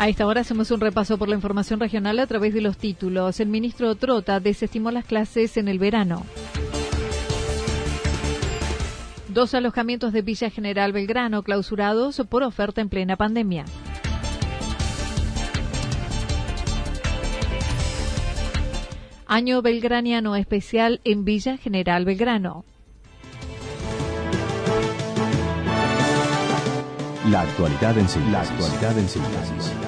A esta hora hacemos un repaso por la información regional a través de los títulos. El ministro Trota desestimó las clases en el verano. Dos alojamientos de Villa General Belgrano clausurados por oferta en plena pandemia. Año Belgraniano especial en Villa General Belgrano. La actualidad en síntesis. La actualidad en síntesis.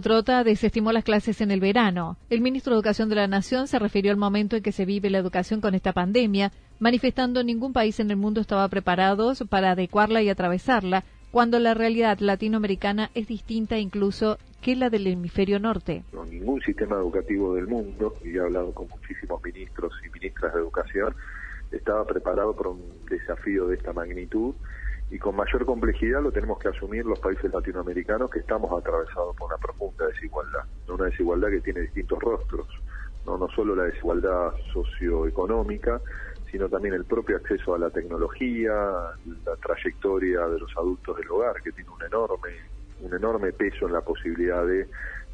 Trota desestimó las clases en el verano. El ministro de Educación de la Nación se refirió al momento en que se vive la educación con esta pandemia, manifestando ningún país en el mundo estaba preparado para adecuarla y atravesarla, cuando la realidad latinoamericana es distinta incluso que la del hemisferio norte. ningún sistema educativo del mundo, y he hablado con muchísimos ministros y ministras de educación, estaba preparado para un desafío de esta magnitud y con mayor complejidad lo tenemos que asumir los países latinoamericanos que estamos atravesados por una profunda desigualdad, una desigualdad que tiene distintos rostros, no, no solo la desigualdad socioeconómica, sino también el propio acceso a la tecnología, la trayectoria de los adultos del hogar, que tiene un enorme, un enorme peso en la posibilidad de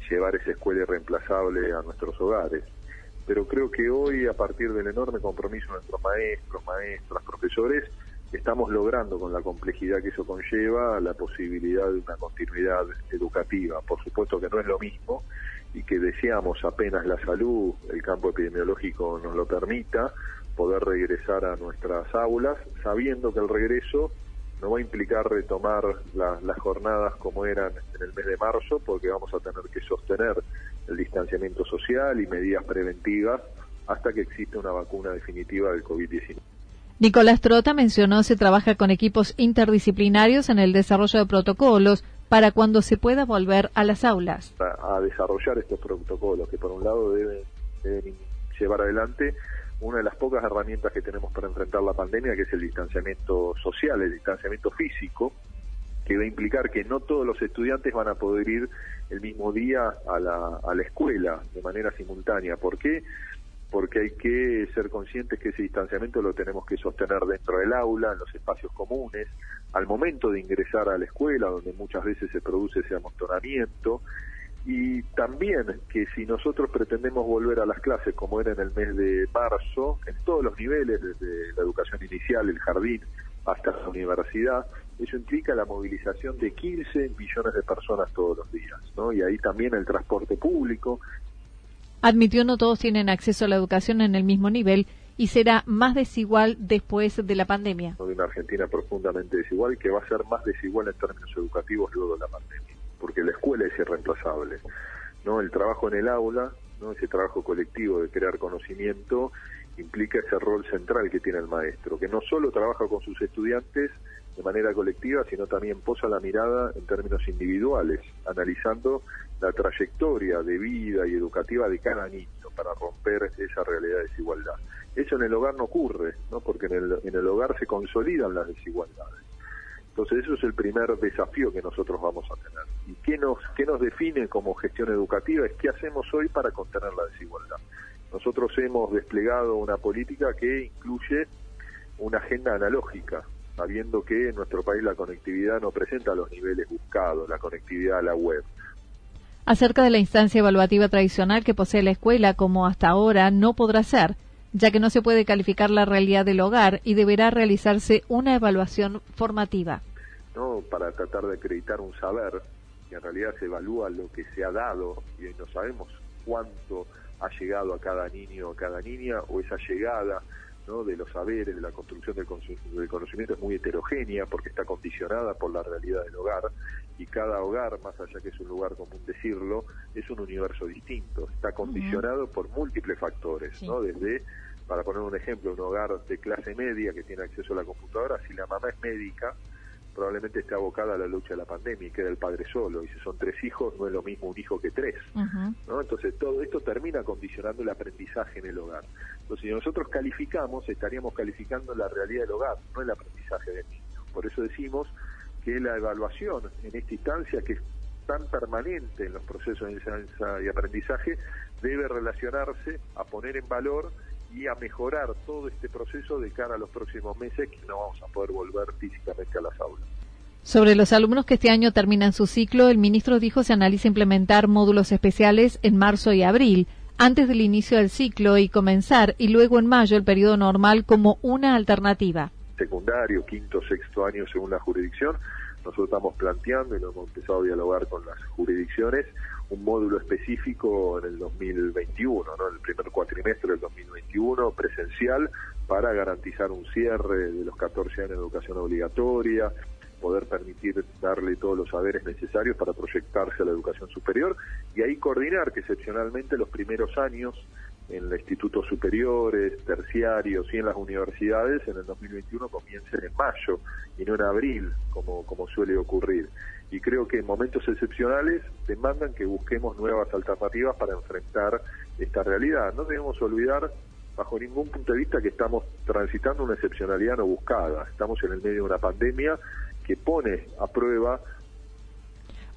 llevar esa escuela irreemplazable a nuestros hogares. Pero creo que hoy, a partir del enorme compromiso de nuestros maestros, maestras, profesores, estamos logrando con la complejidad que eso conlleva la posibilidad de una continuidad educativa. Por supuesto que no es lo mismo y que deseamos apenas la salud, el campo epidemiológico nos lo permita, poder regresar a nuestras aulas, sabiendo que el regreso no va a implicar retomar las jornadas como eran en el mes de marzo, porque vamos a tener que sostener el distanciamiento social y medidas preventivas hasta que exista una vacuna definitiva del COVID-19. Nicolás Trota mencionó se trabaja con equipos interdisciplinarios en el desarrollo de protocolos para cuando se pueda volver a las aulas. A, desarrollar estos protocolos que por un lado deben, llevar adelante una de las pocas herramientas que tenemos para enfrentar la pandemia, que es el distanciamiento social, el distanciamiento físico, que va a implicar que no todos los estudiantes van a poder ir el mismo día a la, a la escuela de manera simultánea. ¿Por qué? Porque hay que ser conscientes que ese distanciamiento lo tenemos que sostener dentro del aula, en los espacios comunes, al momento de ingresar a la escuela, donde muchas veces se produce ese amontonamiento, y también que si nosotros pretendemos volver a las clases como era en el mes de marzo, en todos los niveles, desde la educación inicial, el jardín, hasta la universidad, eso implica la movilización de 15 millones de personas todos los días, ¿no? Y ahí también el transporte público. Admitió no todos tienen acceso a la educación en el mismo nivel y será más desigual después de la pandemia. De una Argentina profundamente desigual que va a ser más desigual en términos educativos luego de la pandemia, porque la escuela es irreemplazable, ¿no? El trabajo en el aula, ¿no? Ese trabajo colectivo de crear conocimiento implica ese rol central que tiene el maestro, que no solo trabaja con sus estudiantes de manera colectiva, sino también posa la mirada en términos individuales, analizando la trayectoria de vida y educativa de cada niño para romper esa realidad de desigualdad. Eso en el hogar no ocurre, ¿no? porque en el, en el hogar se consolidan las desigualdades. Entonces eso es el primer desafío que nosotros vamos a tener. ¿Y qué nos, qué nos define como gestión educativa? Es qué hacemos hoy para contener la desigualdad. Nosotros hemos desplegado una política que incluye una agenda analógica, sabiendo que en nuestro país la conectividad no presenta los niveles buscados, la conectividad a la web. Acerca de la instancia evaluativa tradicional que posee la escuela, como hasta ahora no podrá ser, ya que no se puede calificar la realidad del hogar y deberá realizarse una evaluación formativa. No, para tratar de acreditar un saber, que en realidad se evalúa lo que se ha dado y no sabemos cuánto ha llegado a cada niño o a cada niña o esa llegada de los saberes, de la construcción del, conocimiento es muy heterogénea porque está condicionada por la realidad del hogar y cada hogar, más allá que es un lugar común decirlo, es un universo distinto, está condicionado por múltiples factores, ¿no? Desde, para poner un ejemplo, un hogar de clase media que tiene acceso a la computadora, si la mamá es médica, probablemente esté abocada a la lucha de la pandemia y queda el padre solo. Y si son tres hijos, no es lo mismo un hijo que tres. ¿no? Entonces, todo esto termina condicionando el aprendizaje en el hogar. Entonces, si nosotros calificamos, estaríamos calificando la realidad del hogar, no el aprendizaje del niño. Por eso decimos que la evaluación en esta instancia, que es tan permanente en los procesos de enseñanza y aprendizaje, debe relacionarse a poner en valor y a mejorar todo este proceso de cara a los próximos meses que no vamos a poder volver físicamente a las aulas. Sobre los alumnos que este año terminan su ciclo, el ministro dijo se analiza implementar módulos especiales en marzo y abril, antes del inicio del ciclo y comenzar, y luego en mayo el periodo normal como una alternativa. Secundario, quinto, sexto año según la jurisdicción, nosotros estamos planteando y lo hemos empezado a dialogar con las jurisdicciones un módulo específico en el 2021, ¿no? el primer cuatrimestre del 2021, presencial, para garantizar un cierre de los 14 años de educación obligatoria, poder permitir darle todos los saberes necesarios para proyectarse a la educación superior y ahí coordinar que excepcionalmente los primeros años en los institutos superiores, terciarios y en las universidades en el 2021 comiencen en mayo y no en abril, como, como suele ocurrir. Y creo que en momentos excepcionales demandan que busquemos nuevas alternativas para enfrentar esta realidad. No debemos olvidar, bajo ningún punto de vista, que estamos transitando una excepcionalidad no buscada. Estamos en el medio de una pandemia que pone a prueba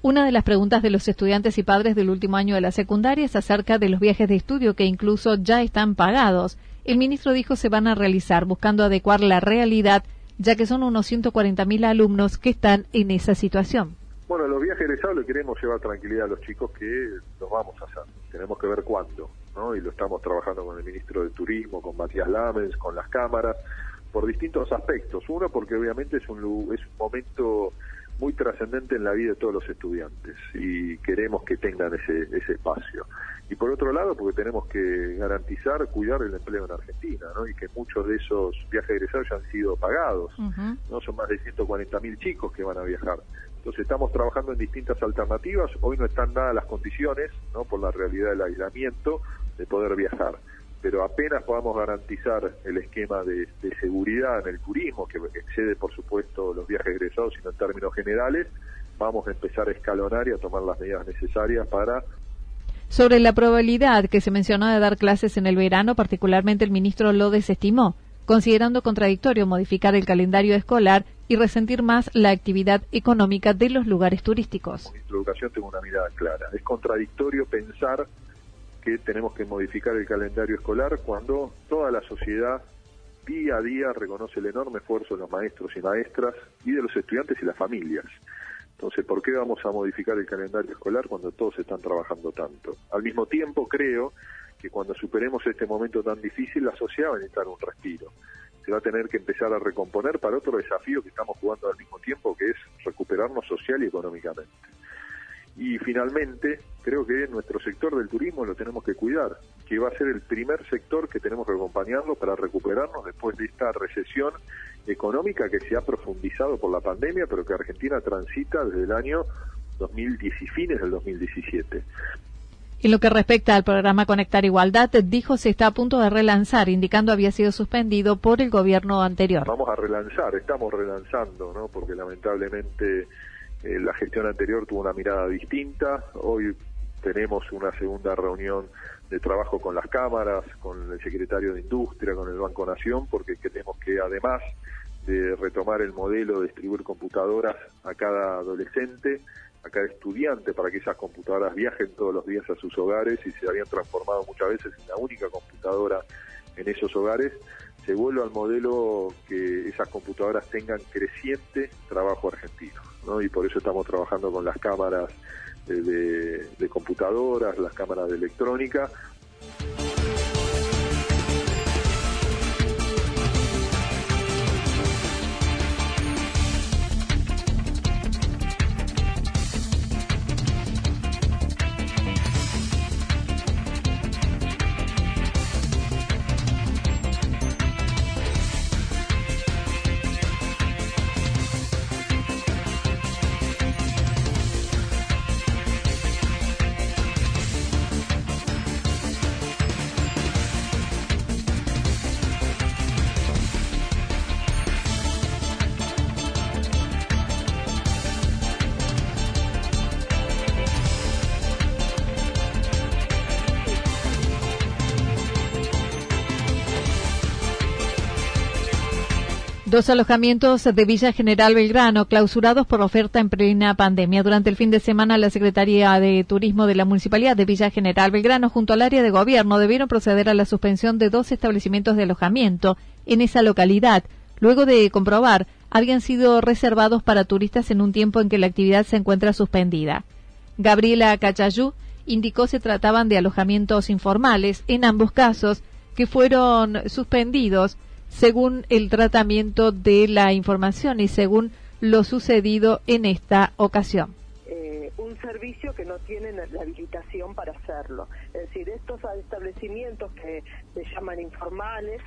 una de las preguntas de los estudiantes y padres del último año de la secundaria es acerca de los viajes de estudio que incluso ya están pagados. El ministro dijo se van a realizar buscando adecuar la realidad, ya que son unos 140.000 alumnos que están en esa situación. Bueno, los viajes egresados le queremos llevar tranquilidad a los chicos que los vamos a hacer. Tenemos que ver cuándo, ¿no? Y lo estamos trabajando con el ministro de Turismo, con Matías Lamens, con las cámaras, por distintos aspectos. Uno, porque obviamente es un, es un momento muy trascendente en la vida de todos los estudiantes y queremos que tengan ese, ese espacio. Y por otro lado, porque tenemos que garantizar, cuidar el empleo en Argentina, ¿no? Y que muchos de esos viajes egresados ya han sido pagados, ¿no? Son más de 140 mil chicos que van a viajar. Entonces estamos trabajando en distintas alternativas. Hoy no están dadas las condiciones, ¿no? Por la realidad del aislamiento, de poder viajar pero apenas podamos garantizar el esquema de, seguridad en el turismo, que excede por supuesto los viajes egresados, sino en términos generales, vamos a empezar a escalonar y a tomar las medidas necesarias para Sobre la probabilidad que se mencionó de dar clases en el verano, particularmente el ministro lo desestimó, considerando contradictorio modificar el calendario escolar y resentir más la actividad económica de los lugares turísticos. Como ministro de Educación tengo una mirada clara. Es contradictorio pensar que tenemos que modificar el calendario escolar cuando toda la sociedad día a día reconoce el enorme esfuerzo de los maestros y maestras y de los estudiantes y las familias. Entonces, ¿por qué vamos a modificar el calendario escolar cuando todos están trabajando tanto? Al mismo tiempo, creo que cuando superemos este momento tan difícil, la sociedad va a necesitar un respiro. Se va a tener que empezar a recomponer para otro desafío que estamos jugando al mismo tiempo, que es recuperarnos social y económicamente. Y finalmente, creo que nuestro sector del turismo lo tenemos que cuidar, que va a ser el primer sector que tenemos que acompañarlo para recuperarnos después de esta recesión económica que se ha profundizado por la pandemia, pero que Argentina transita desde el año 2010 y fines del 2017. En lo que respecta al programa Conectar Igualdad, dijo se está a punto de relanzar, indicando había sido suspendido por el gobierno anterior. Vamos a relanzar, estamos relanzando, ¿no? Porque lamentablemente eh, la gestión anterior tuvo una mirada distinta. Hoy tenemos una segunda reunión de trabajo con las cámaras, con el secretario de Industria, con el Banco Nación, porque queremos que además de retomar el modelo de distribuir computadoras a cada adolescente, a cada estudiante, para que esas computadoras viajen todos los días a sus hogares y se habían transformado muchas veces en la única computadora en esos hogares, se vuelva al modelo que esas computadoras tengan creciente trabajo argentino. ¿no? Y por eso estamos trabajando con las cámaras de, de computadoras, las cámaras de electrónica, Dos alojamientos de Villa General Belgrano clausurados por oferta en plena pandemia. Durante el fin de semana, la Secretaría de Turismo de la Municipalidad de Villa General Belgrano, junto al área de gobierno, debieron proceder a la suspensión de dos establecimientos de alojamiento en esa localidad, luego de comprobar habían sido reservados para turistas en un tiempo en que la actividad se encuentra suspendida. Gabriela Cachayú indicó se trataban de alojamientos informales, en ambos casos, que fueron suspendidos según el tratamiento de la información y según lo sucedido en esta ocasión. Eh, un servicio que no tiene la habilitación para hacerlo. Es decir, estos establecimientos que se llaman informales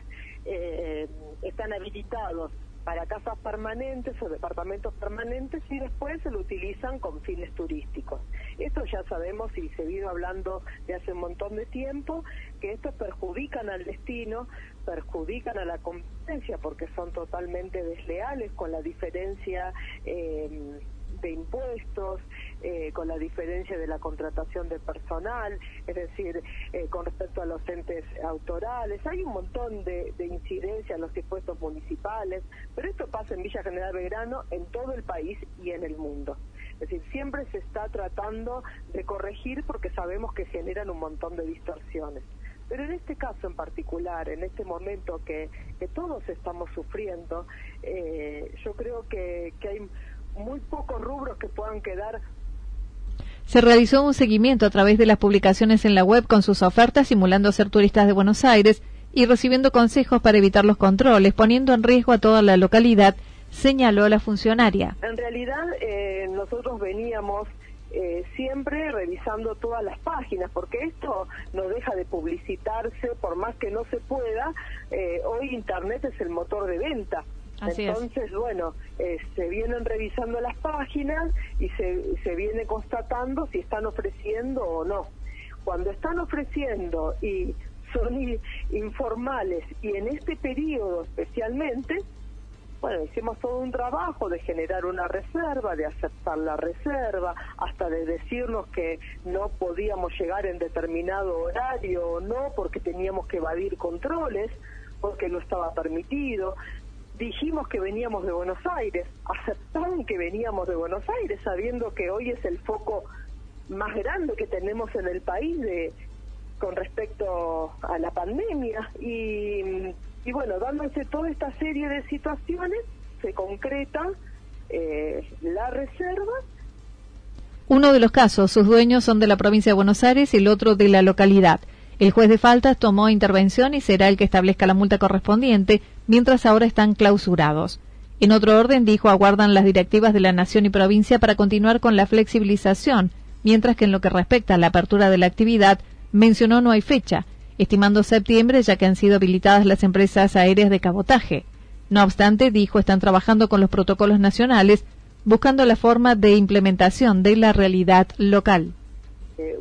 eh, están habilitados para casas permanentes o departamentos permanentes y después se lo utilizan con fines turísticos. Esto ya sabemos y se vino hablando de hace un montón de tiempo, que estos perjudican al destino, perjudican a la competencia porque son totalmente desleales con la diferencia eh, de impuestos, eh, con la diferencia de la contratación de personal, es decir, eh, con respecto a los entes autorales. Hay un montón de, de incidencias en los impuestos municipales, pero esto pasa en Villa General Belgrano, en todo el país y en el mundo. Es decir, siempre se está tratando de corregir porque sabemos que generan un montón de distorsiones. Pero en este caso en particular, en este momento que, que todos estamos sufriendo, eh, yo creo que, que hay muy pocos rubros que puedan quedar se realizó un seguimiento a través de las publicaciones en la web con sus ofertas simulando ser turistas de Buenos Aires y recibiendo consejos para evitar los controles, poniendo en riesgo a toda la localidad, señaló la funcionaria. En realidad, eh, nosotros veníamos eh, siempre revisando todas las páginas, porque esto no deja de publicitarse, por más que no se pueda, eh, hoy Internet es el motor de venta. Entonces, bueno, eh, se vienen revisando las páginas y se, se viene constatando si están ofreciendo o no. Cuando están ofreciendo y son informales y en este periodo especialmente, bueno, hicimos todo un trabajo de generar una reserva, de aceptar la reserva, hasta de decirnos que no podíamos llegar en determinado horario o no, porque teníamos que evadir controles, porque no estaba permitido. Dijimos que veníamos de Buenos Aires, aceptaron que veníamos de Buenos Aires, sabiendo que hoy es el foco más grande que tenemos en el país de con respecto a la pandemia y y bueno, dándose toda esta serie de situaciones, se concreta eh, la reserva. Uno de los casos, sus dueños son de la provincia de Buenos Aires y el otro de la localidad. El juez de faltas tomó intervención y será el que establezca la multa correspondiente, mientras ahora están clausurados. En otro orden, dijo, aguardan las directivas de la Nación y provincia para continuar con la flexibilización, mientras que en lo que respecta a la apertura de la actividad, mencionó no hay fecha, estimando septiembre ya que han sido habilitadas las empresas aéreas de cabotaje. No obstante, dijo, están trabajando con los protocolos nacionales buscando la forma de implementación de la realidad local.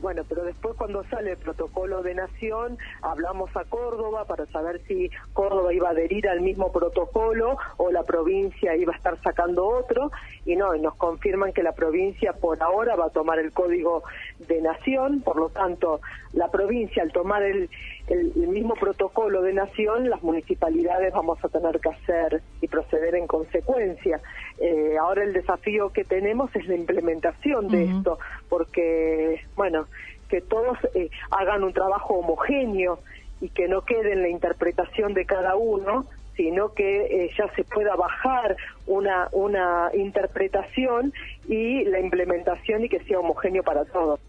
Bueno, pero después cuando sale el protocolo de nación, hablamos a Córdoba para saber si Córdoba iba a adherir al mismo protocolo o la provincia iba a estar sacando otro, y no, nos confirman que la provincia por ahora va a tomar el código de nación, por lo tanto, la provincia al tomar el, el, mismo protocolo de nación, las municipalidades vamos a tener que hacer y proceder en consecuencia. Eh, ahora el desafío que tenemos es la implementación de esto, porque, bueno, que todos eh, hagan un trabajo homogéneo y que no quede en la interpretación de cada uno, sino que eh, ya se pueda bajar una, una interpretación y la implementación y que sea homogéneo para todos.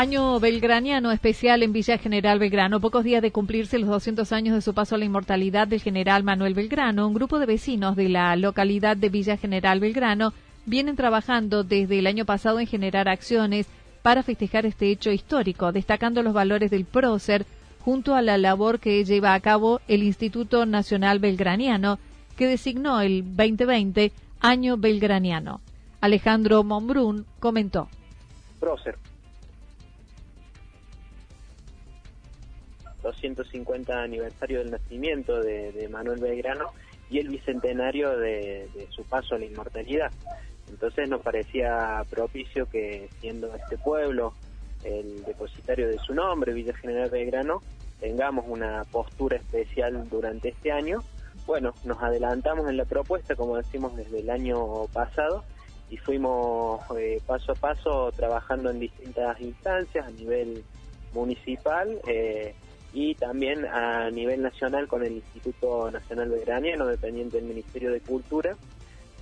Año belgraniano especial en Villa General Belgrano. Pocos días de cumplirse los 200 años de su paso a la inmortalidad del general Manuel Belgrano, un grupo de vecinos de la localidad de Villa General Belgrano vienen trabajando desde el año pasado en generar acciones para festejar este hecho histórico, destacando los valores del prócer junto a la labor que lleva a cabo el Instituto Nacional Belgraniano, que designó el 2020 Año Belgraniano. Alejandro Monbrún comentó. 250 aniversario del nacimiento de, Manuel Belgrano y el bicentenario de, su paso a la inmortalidad. Entonces nos parecía propicio que siendo este pueblo el depositario de su nombre, Villa General Belgrano, tengamos una postura especial durante este año. Bueno, nos adelantamos en la propuesta, como decimos, desde el año pasado y fuimos eh, paso a paso trabajando en distintas instancias a nivel municipal. Eh, y también a nivel nacional con el Instituto Nacional Belgraniano, dependiente del Ministerio de Cultura.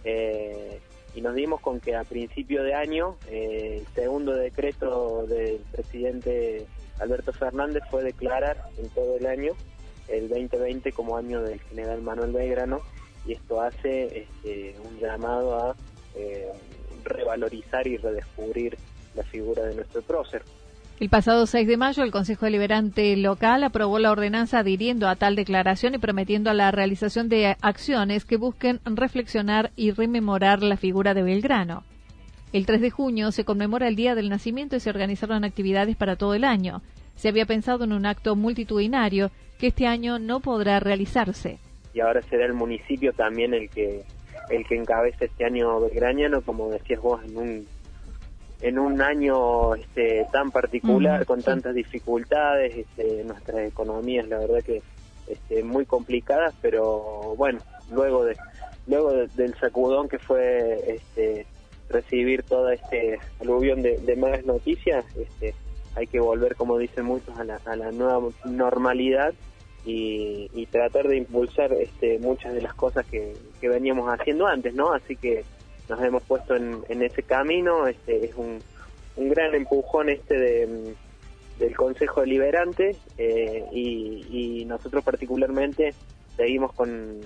Eh, y nos dimos con que a principio de año eh, el segundo decreto del presidente Alberto Fernández fue declarar en todo el año el 2020 como año del general Manuel Belgrano y esto hace este, un llamado a eh, revalorizar y redescubrir la figura de nuestro prócer. El pasado 6 de mayo, el Consejo Deliberante local aprobó la ordenanza adhiriendo a tal declaración y prometiendo la realización de acciones que busquen reflexionar y rememorar la figura de Belgrano. El 3 de junio se conmemora el día del nacimiento y se organizaron actividades para todo el año. Se había pensado en un acto multitudinario que este año no podrá realizarse. Y ahora será el municipio también el que el que encabece este año belgraniano, como decías vos, en un en un año este, tan particular, con tantas dificultades, este, nuestras economías, la verdad que este, muy complicadas, pero bueno, luego de luego del sacudón que fue este, recibir toda este aluvión de, de malas noticias, este, hay que volver, como dicen muchos, a la, a la nueva normalidad y, y, tratar de impulsar este, muchas de las cosas que, que veníamos haciendo antes, ¿no? Así que nos hemos puesto en, ese camino, este es un, un gran empujón este de, del Consejo Deliberante eh, y, nosotros particularmente seguimos con,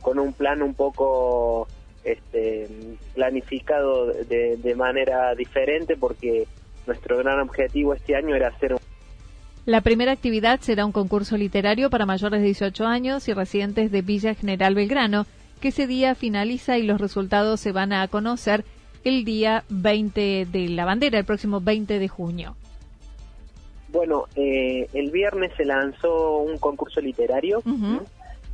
con un plan un poco este, planificado de, de manera diferente porque nuestro gran objetivo este año era hacer un la primera actividad será un concurso literario para mayores de 18 años y residentes de Villa General Belgrano, que ese día finaliza y los resultados se van a conocer el día 20 de la bandera, el próximo 20 de junio. Bueno, eh, el viernes se lanzó un concurso literario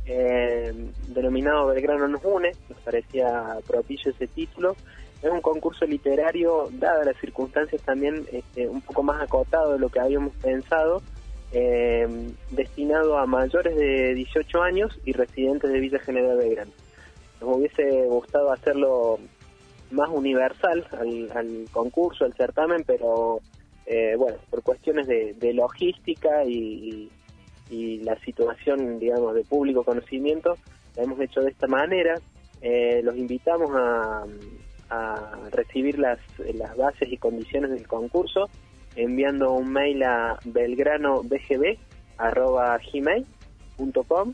eh, denominado Belgrano nos une, nos parecía propicio ese título. Es un concurso literario, dadas las circunstancias también este, un poco más acotado de lo que habíamos pensado, eh, destinado a mayores de 18 años y residentes de Villa General Belgrano. Nos hubiese gustado hacerlo más universal al, concurso, al certamen, pero eh, bueno, por cuestiones de, logística y, la situación, digamos, de público conocimiento, lo hemos hecho de esta manera. Eh, los invitamos a, recibir las, las bases y condiciones del concurso enviando un mail a belgranobgb.gmail.com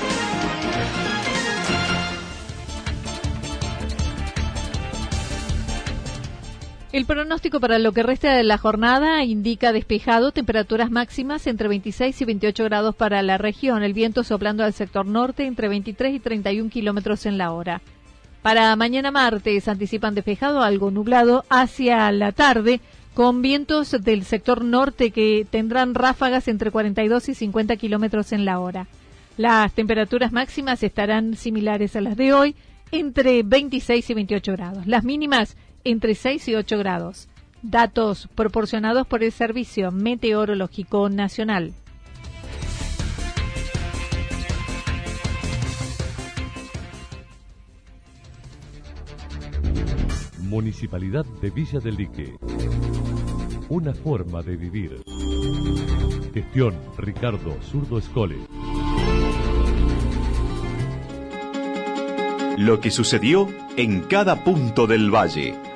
El pronóstico para lo que resta de la jornada indica despejado, temperaturas máximas entre 26 y 28 grados para la región, el viento soplando al sector norte entre 23 y 31 kilómetros en la hora. Para mañana martes anticipan despejado, algo nublado hacia la tarde, con vientos del sector norte que tendrán ráfagas entre 42 y 50 kilómetros en la hora. Las temperaturas máximas estarán similares a las de hoy, entre 26 y 28 grados. Las mínimas entre 6 y 8 grados. Datos proporcionados por el Servicio Meteorológico Nacional. Municipalidad de Villa del Lique. Una forma de vivir. Gestión Ricardo Zurdo Escole. Lo que sucedió en cada punto del valle.